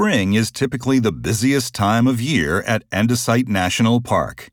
Spring is typically the busiest time of year at Andesite National Park.